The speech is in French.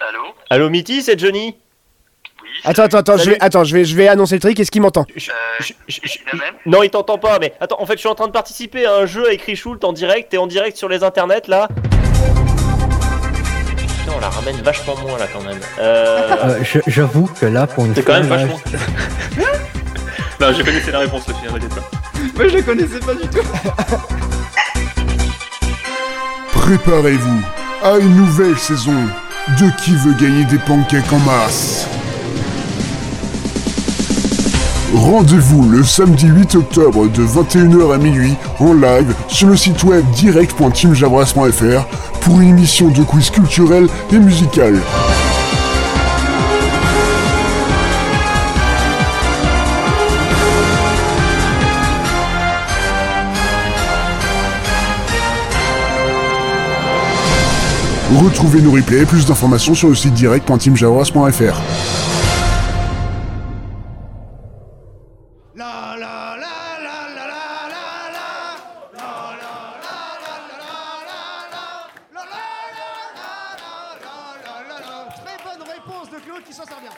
Allô Allô Mitty, c'est Johnny Oui Attends, attends, attends, je vais, attends, je vais, je vais annoncer le truc. Est-ce qu'il m'entend Je- Euh, je- je- je- la même Non, il t'entend pas, mais attends, en fait, je suis en train de participer à un jeu avec Richoult en direct, t'es en direct sur les internets là Putain, on la ramène vachement moins là quand même. Euh... Euh, je- J'avoue que là, pour une C'est quand fois, même là, vachement. non, je connaissais la réponse aussi, hein, t'inquiète pas. Moi je la connaissais pas du tout. Préparez-vous à une nouvelle saison de Qui veut gagner des pancakes en masse. Rendez-vous le samedi 8 octobre de 21h à minuit en live sur le site web direct.teamjabras.fr pour une émission de quiz culturel et musical. Retrouvez nos replays et plus d'informations sur le site direct.teamjabras.fr. Très bonne réponse de Claude qui s'en sort bien.